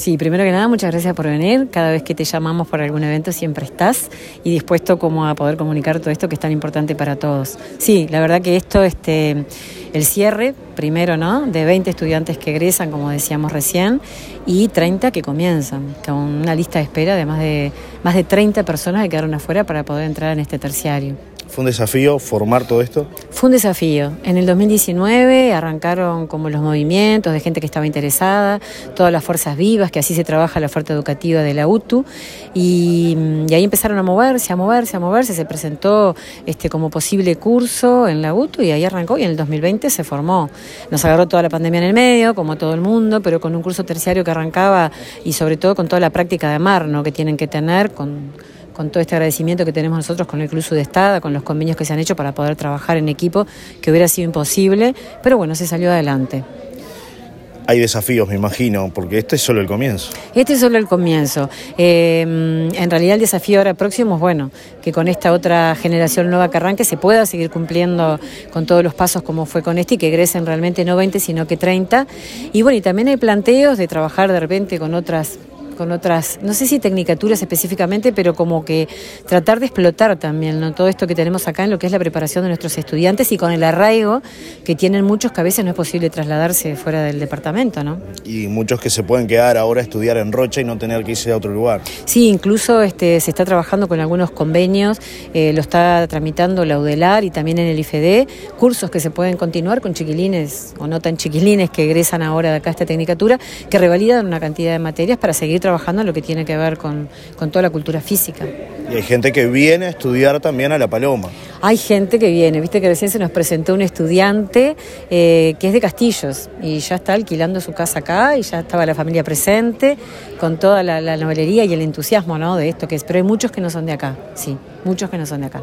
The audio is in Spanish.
Sí, primero que nada, muchas gracias por venir. Cada vez que te llamamos por algún evento siempre estás y dispuesto como a poder comunicar todo esto que es tan importante para todos. Sí, la verdad que esto, este, el cierre, primero, ¿no? De 20 estudiantes que egresan, como decíamos recién, y 30 que comienzan, con una lista de espera de más de, más de 30 personas que quedaron afuera para poder entrar en este terciario. ¿Fue un desafío formar todo esto? Fue un desafío. En el 2019 arrancaron como los movimientos de gente que estaba interesada, todas las fuerzas vivas, que así se trabaja la oferta educativa de la UTU, y, ahí empezaron a moverse, a moverse, a moverse. Se presentó este, como posible curso en la UTU y ahí arrancó y en el 2020 se formó. Nos agarró toda la pandemia en el medio, como todo el mundo, pero con un curso terciario que arrancaba y sobre todo con toda la práctica de mar ¿no? que tienen que tener con con todo este agradecimiento que tenemos nosotros con el Club Sudestada, con los convenios que se han hecho para poder trabajar en equipo, que hubiera sido imposible, pero bueno, se salió adelante. Hay desafíos, me imagino, porque este es solo el comienzo. Este es solo el comienzo. Eh, en realidad el desafío ahora próximo es, bueno, que con esta otra generación nueva que arranque se pueda seguir cumpliendo con todos los pasos como fue con este y que egresen realmente no 20, sino que 30. Y bueno, y también hay planteos de trabajar de repente con otras con otras, no sé si tecnicaturas específicamente, pero como que tratar de explotar también ¿no? todo esto que tenemos acá en lo que es la preparación de nuestros estudiantes y con el arraigo que tienen muchos que a veces no es posible trasladarse fuera del departamento. ¿no? Y muchos que se pueden quedar ahora a estudiar en Rocha y no tener que irse a otro lugar. Sí, incluso este, se está trabajando con algunos convenios, eh, lo está tramitando la UDELAR y también en el IFD, cursos que se pueden continuar con chiquilines o no tan chiquilines que egresan ahora de acá a esta tecnicatura, que revalidan una cantidad de materias para seguir trabajando trabajando en lo que tiene que ver con, toda la cultura física. Y hay gente que viene a estudiar también a La Paloma. Hay gente que viene, viste que recién se nos presentó un estudiante eh, que es de Castillos y ya está alquilando su casa acá y ya estaba la familia presente con toda la, la novelería y el entusiasmo ¿no? de esto que es. Pero hay muchos que no son de acá, sí, muchos que no son de acá.